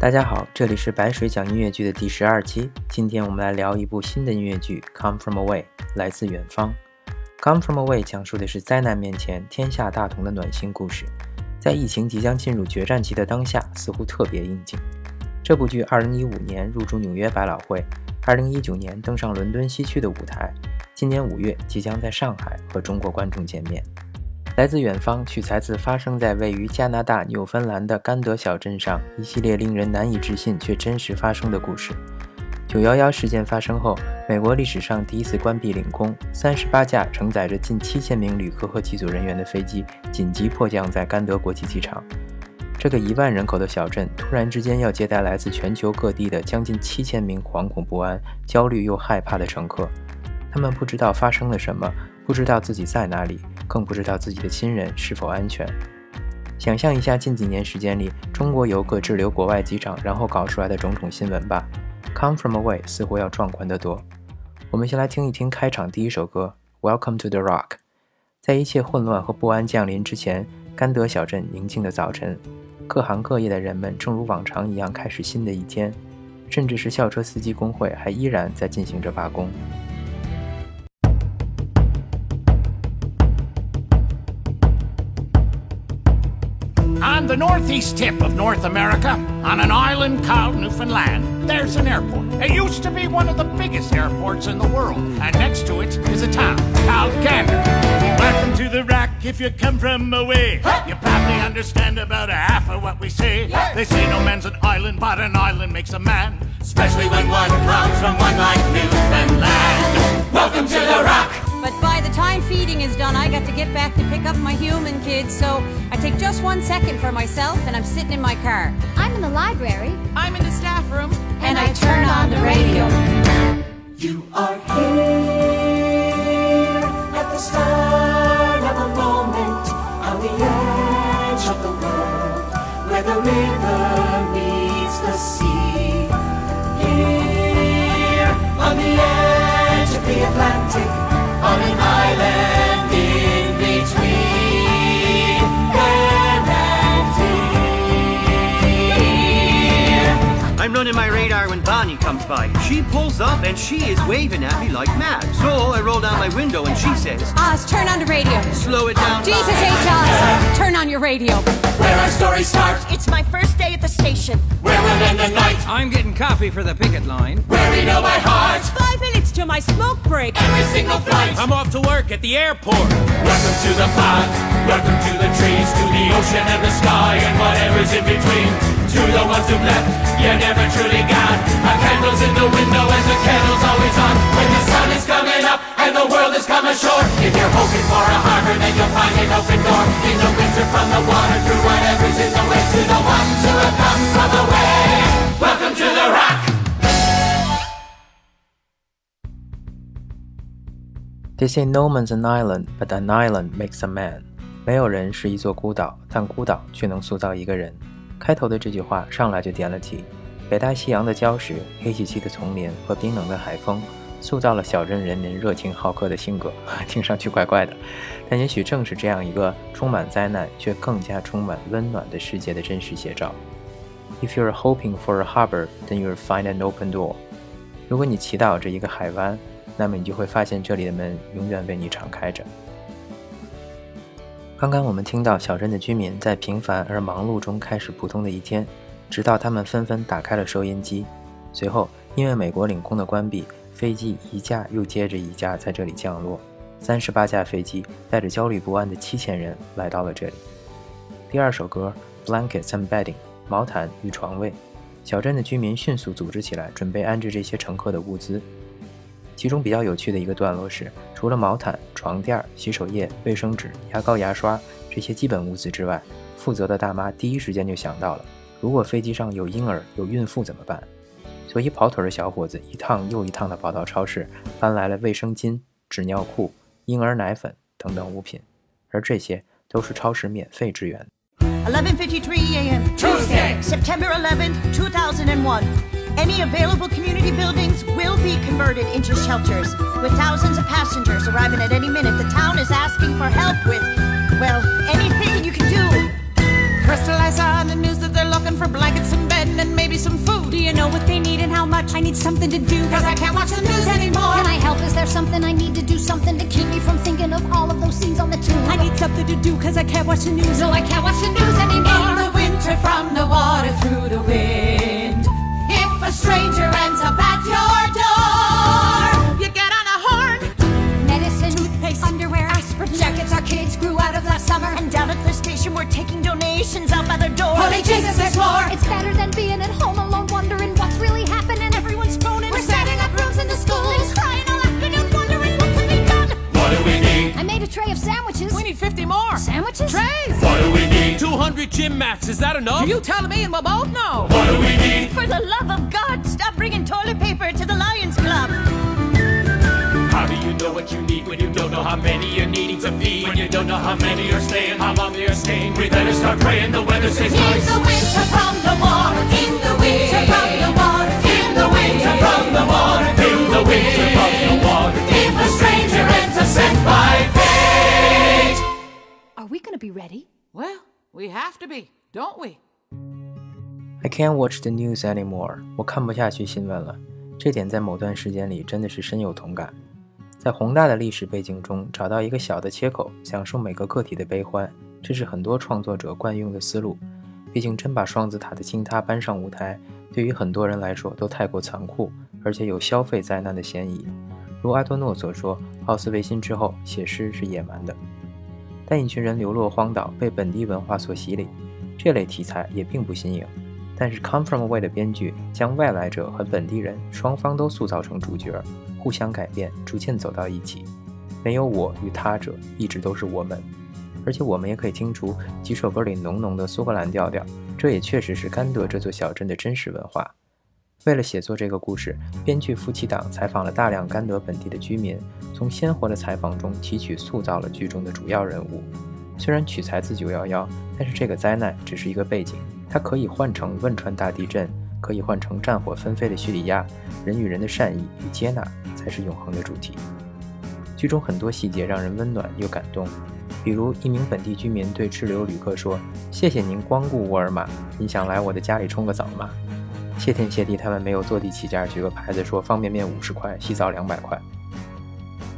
大家好，这里是白水讲音乐剧的第十二期。今天我们来聊一部新的音乐剧《Come From Away》，来自远方。《Come From Away》讲述的是灾难面前天下大同的暖心故事，在疫情即将进入决战期的当下，似乎特别应景。这部剧二零一五年入驻纽约百老汇，二零一九年登上伦敦西区的舞台，今年五月即将在上海和中国观众见面。来自远方，取材自发生在位于加拿大纽芬兰的甘德小镇上一系列令人难以置信却真实发生的故事。九幺幺事件发生后，美国历史上第一次关闭领空，三十八架承载着近七千名旅客和机组人员的飞机紧急迫降在甘德国际机场。这个一万人口的小镇突然之间要接待来自全球各地的将近七千名惶恐不安、焦虑又害怕的乘客，他们不知道发生了什么，不知道自己在哪里。更不知道自己的亲人是否安全。想象一下近几年时间里中国游客滞留国外机场，然后搞出来的种种新闻吧。Come from away 似乎要壮观得多。我们先来听一听开场第一首歌《Welcome to the Rock》。在一切混乱和不安降临之前，甘德小镇宁静的早晨，各行各业的人们正如往常一样开始新的一天，甚至是校车司机工会还依然在进行着罢工。The northeast tip of North America, on an island called Newfoundland, there's an airport. It used to be one of the biggest airports in the world, and next to it is a town called Gander. Welcome to the rock if you come from away. You probably understand about a half of what we say. They say no man's an island, but an island makes a man. Especially when one comes from one like Newfoundland. Welcome to the rock. But by the time feeding is done, I got to get back to pick up my human kids, so I take just one second for myself and I'm sitting in my car. I'm in the library. I'm in the staff room. And I turn on the radio. You are here at the start of a moment on the edge of the world where the river meets the sea. Here on the edge of the Atlantic an island I'm running my radar when Bonnie comes by. She pulls up and she is waving at me like mad. So I roll down my window and she says, Oz, turn on the radio. Slow it down. Jesus H. Oz, turn on your radio. Where our stories start, It's my first day at the station. where we'll end the night, I'm getting coffee for the picket line. where we know by heart Five minutes to my smoke break. every single flight. I'm off to work at the airport. Welcome to the pod, welcome to the trees, to the ocean and the sky whatever's in between. To the ones who've left, you never truly got. A candle's in the window and the kettle's always on. When the sun is coming up and the world is coming ashore. If you're hoping for a harbor, then you'll find an open door. In the winter from the water through whatever's in the way. To the ones who have come from. Welcome to the rock. They say no man's an island, but an island makes a man. 没有人是一座孤岛，但孤岛却能塑造一个人。开头的这句话上来就点了题。北大西洋的礁石、黑漆漆的丛林和冰冷的海风，塑造了小镇人民热情好客的性格。听上去怪怪的，但也许正是这样一个充满灾难却更加充满温暖的世界的真实写照。If you're hoping for a harbor, then you'll find an open door. 如果你祈祷着一个海湾，那么你就会发现这里的门永远为你敞开着。刚刚我们听到小镇的居民在平凡而忙碌中开始普通的一天，直到他们纷纷打开了收音机。随后，因为美国领空的关闭，飞机一架又接着一架在这里降落，三十八架飞机带着焦虑不安的七千人来到了这里。第二首歌《Blankets and Bedding》毛毯与床位，小镇的居民迅速组织起来，准备安置这些乘客的物资。其中比较有趣的一个段落是，除了毛毯、床垫、洗手液、卫生纸、牙膏、牙刷这些基本物资之外，负责的大妈第一时间就想到了，如果飞机上有婴儿、有孕妇怎么办？所以跑腿的小伙子一趟又一趟地跑到超市，搬来了卫生巾、纸尿裤、婴儿奶粉等等物品，而这些都是超市免费支援。11:53 a.m. Tuesday, September 11, 2001. Any available community buildings will be converted into shelters. With thousands of passengers arriving at any minute, the town is asking for help with, well, anything you can do. Crystal, I saw on the news that they're looking for blankets and bedding and maybe some food. Do you know what they need and how much? I need something to do. Cause I can't watch the news anymore. Can I help? Is there something I need to do? Something to keep me from thinking of all of those scenes on the tube? I need something to do cause I can't watch the news. No, I can't watch the news anymore. In the winter, from the water through the wind. If a stranger ends up at your door, you get on a horn. Medicine, Toothpaste, underwear, aspirin, jackets our kids grew out of last summer. And down at the station, we're taking donations out by their door. Holy Jesus, there's more. It's better than being at home alone, wondering what's really happening. Everyone's phoning. We're setting up rooms in the schools, crying all afternoon, wondering what can be done. What do we need? I made a tray of sandwiches. We need 50 more. Sandwiches? Trays. What do we need? 200 gym mats, is that enough? You telling me and we'll both know. What do we need? For the love of God, stop bringing toilet paper to the Lions Club. How do you know what you need when you don't know how many you're needing to feed? When you don't know how many are staying, how long they're staying. We better start praying the weather stays In nice. the winter, from the water. In the winter, from the water. In the winter, from the water. In the winter from the water. If a stranger ends up sent by fate. Are we gonna be ready? Well, we have to be, don't we? I can't watch the news anymore。我看不下去新闻了。这点在某段时间里真的是深有同感。在宏大的历史背景中找到一个小的切口，享受每个个体的悲欢，这是很多创作者惯用的思路。毕竟，真把双子塔的倾塌搬上舞台，对于很多人来说都太过残酷，而且有消费灾难的嫌疑。如阿多诺所说，奥斯维辛之后写诗是野蛮的。但一群人流落荒岛，被本地文化所洗礼，这类题材也并不新颖。但是《Come From Away》的编剧将外来者和本地人双方都塑造成主角，互相改变，逐渐走到一起。没有我与他者，一直都是我们。而且我们也可以听出几首歌里浓浓的苏格兰调调，这也确实是甘德这座小镇的真实文化。为了写作这个故事，编剧夫妻档采访了大量甘德本地的居民，从鲜活的采访中提取塑造了剧中的主要人物。虽然取材自九幺幺，但是这个灾难只是一个背景。它可以换成汶川大地震，可以换成战火纷飞的叙利亚，人与人的善意与接纳才是永恒的主题。剧中很多细节让人温暖又感动，比如一名本地居民对滞留旅客说：“谢谢您光顾沃尔玛，你想来我的家里冲个澡吗？”谢天谢地，他们没有坐地起价举个牌子说方便面五十块，洗澡两百块。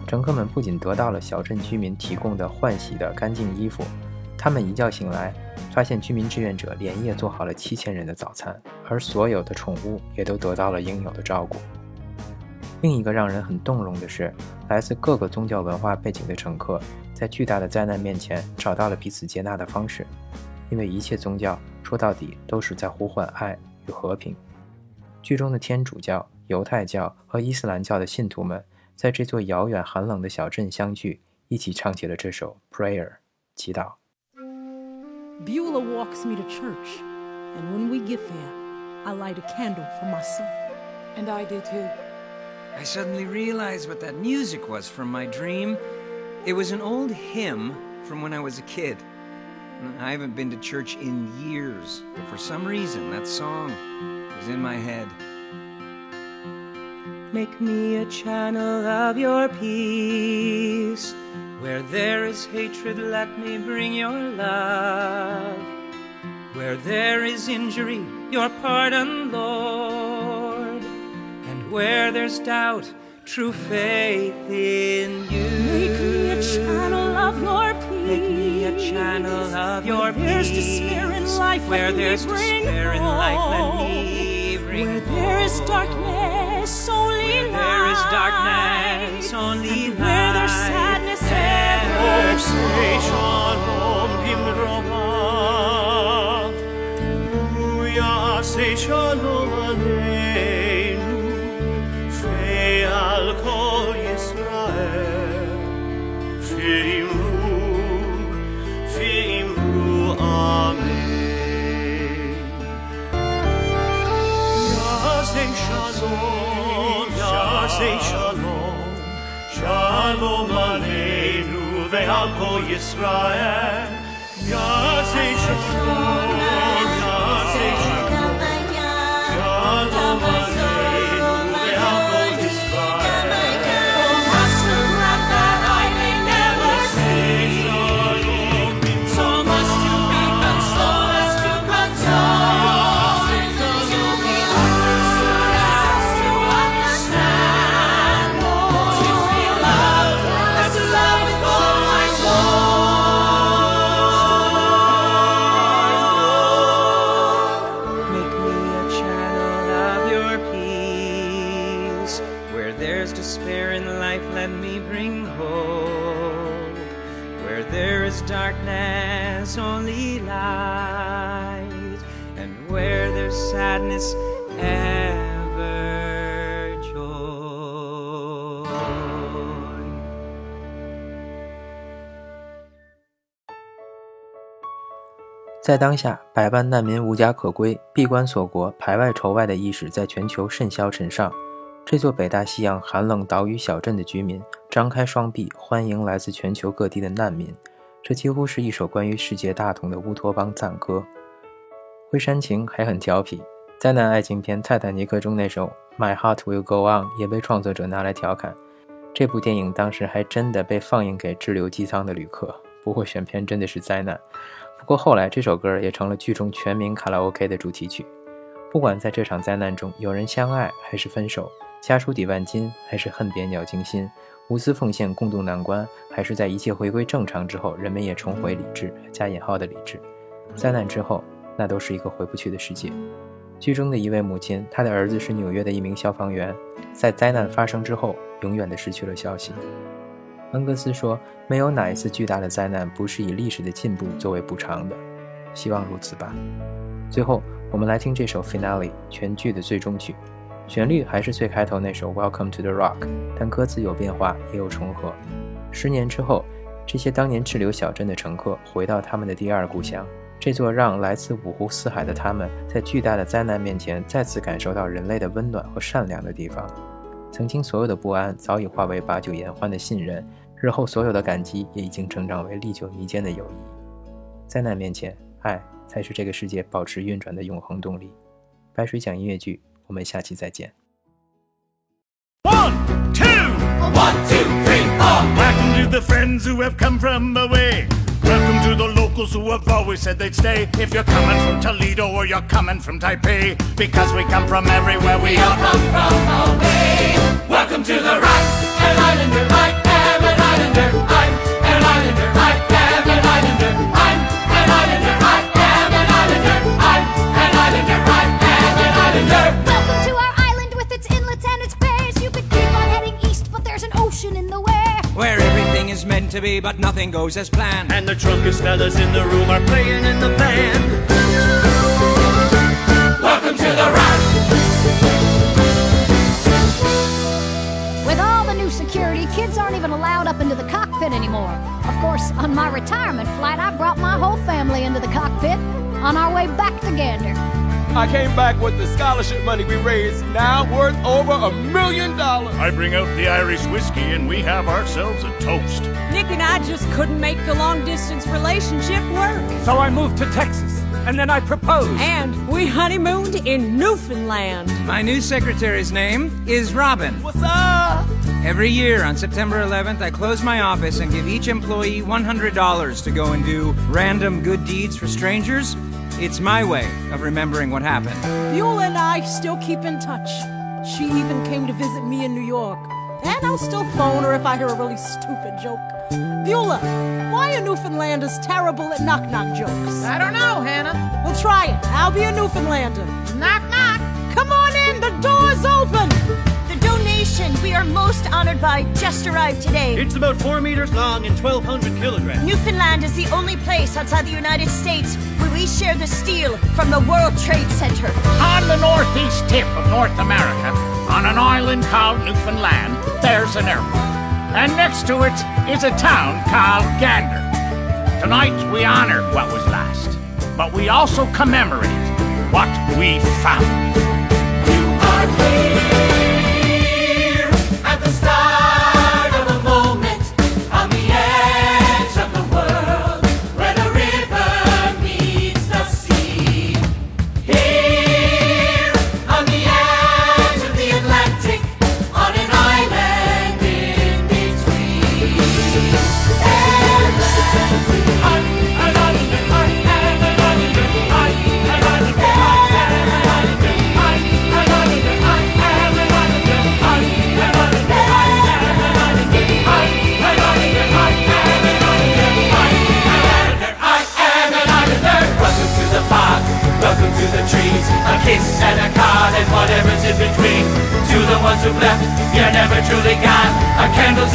乘客们不仅得到了小镇居民提供的换洗的干净衣服，他们一觉醒来。发现居民志愿者连夜做好了七千人的早餐，而所有的宠物也都得到了应有的照顾。另一个让人很动容的是，来自各个宗教文化背景的乘客在巨大的灾难面前找到了彼此接纳的方式，因为一切宗教说到底都是在呼唤爱与和平。剧中的天主教、犹太教和伊斯兰教的信徒们在这座遥远寒冷的小镇相聚，一起唱起了这首《Prayer》祈祷。 Beulah walks me to church, and when we get there, I light a candle for my son. And I do too. I suddenly realized what that music was from my dream. It was an old hymn from when I was a kid. I haven't been to church in years, but for some reason that song was in my head. Make me a channel of your peace. Where there is hatred, let me bring your love. Where there is injury, your pardon, Lord. And where there's doubt, true faith in you. Make me a channel of your peace. Make me a channel of your Where there's despair in life, Where let me there's bring despair in life, let me hope. Bring Where there is darkness, only Where light. there is darkness, only and Where there's sadness, Ever shalom bimrova Uya say shalom Yaseh shalom Shalom aleinu ve'al kol Yisrael Yaseh shalom darkness, only light. And where there's sadness, ever joy. 在当下，百万难民无家可归、闭关锁国、排外仇外的意识在全球甚嚣尘上。这座北大西洋寒冷岛屿小镇的居民张开双臂，欢迎来自全球各地的难民。这几乎是一首关于世界大同的乌托邦赞歌。会煽情，还很调皮。灾难爱情片《泰坦尼克》中那首《My Heart Will Go On》也被创作者拿来调侃。这部电影当时还真的被放映给滞留机舱的旅客。不过选片真的是灾难。不过后来这首歌也成了剧中全民卡拉 OK 的主题曲。不管在这场灾难中有人相爱还是分手，家书抵万金还是恨别鸟惊心，无私奉献共度难关，还是在一切回归正常之后，人们也重回理智（加引号的理智）。灾难之后，那都是一个回不去的世界。剧中的一位母亲，她的儿子是纽约的一名消防员，在灾难发生之后，永远的失去了消息。恩格斯说：“没有哪一次巨大的灾难不是以历史的进步作为补偿的，希望如此吧。”最后，我们来听这首 Finale 全剧的最终曲，旋律还是最开头那首 Welcome to the Rock，但歌词有变化，也有重合。十年之后，这些当年滞留小镇的乘客回到他们的第二故乡，这座让来自五湖四海的他们在巨大的灾难面前再次感受到人类的温暖和善良的地方。曾经所有的不安早已化为把酒言欢的信任，日后所有的感激也已经成长为历久弥坚的友谊。灾难面前，爱才是这个世界保持运转的永恒动力。白水讲音乐剧，我们下期再见。 One, two, One, two, three, four. Welcome to the friends who have come from away. Welcome to the locals who have always said they'd stay. If you're coming from Toledo or you're coming from Taipei, because we come from everywhere, we all come from away. Welcome to the rock, an islander. I am an islander. I'm an islander. I am an islander. I'm an islander. Everything is meant to be, but nothing goes as planned. And the drunkest fellas in the room are playing in the band. Welcome to the rock. With all the new security, kids aren't even allowed up into the cockpit anymore. Of course, on my retirement flight, I brought my whole family into the cockpit on our way back to Gander. I came back with the scholarship money we raised, now worth over a million dollars. I bring out the Irish whiskey and we have ourselves a toast. Nick and I just couldn't make the long distance relationship work. So I moved to Texas, and then I proposed. And we honeymooned in Newfoundland. My new secretary's name is Robin. What's up? Every year on September 11th, I close my office and give each employee $100 to go and do random good deeds for strangers. It's my way of remembering what happened. Beulah and I still keep in touch. She even came to visit me in New York. And I'll still phone her if I hear a really stupid joke. Beulah, why are Newfoundlanders terrible at knock knock jokes? I don't know, Hannah. We'll try it. I'll be a Newfoundlander. Knock, knock. Come on in, the door's open. The we are most honored by just arrived today. It's about four meters long and 1,200 kilograms. Newfoundland is the only place outside the United States where we share the steel from the World Trade Center. On the northeast tip of North America, on an island called Newfoundland, there's an airport. And next to it is a town called Gander. Tonight we honor what was last, but we also commemorate what we found. You are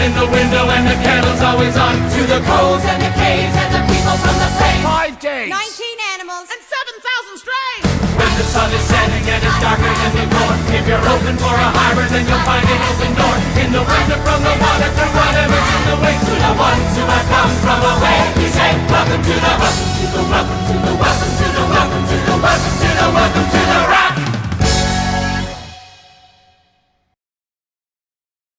in the window and the kettle's always on. To the crows and the caves and the people from the planes. Five days. Nineteen animals and seven thousand strays. When the sun is setting and it's darker than before, if you're open for a harbor, then you'll find an open door. In the winter, from the water, to whatever's in the way, to the ones who have come from away. we say Welcome to the welcome to the welcome to the welcome to the welcome to the welcome to the welcome to the rock.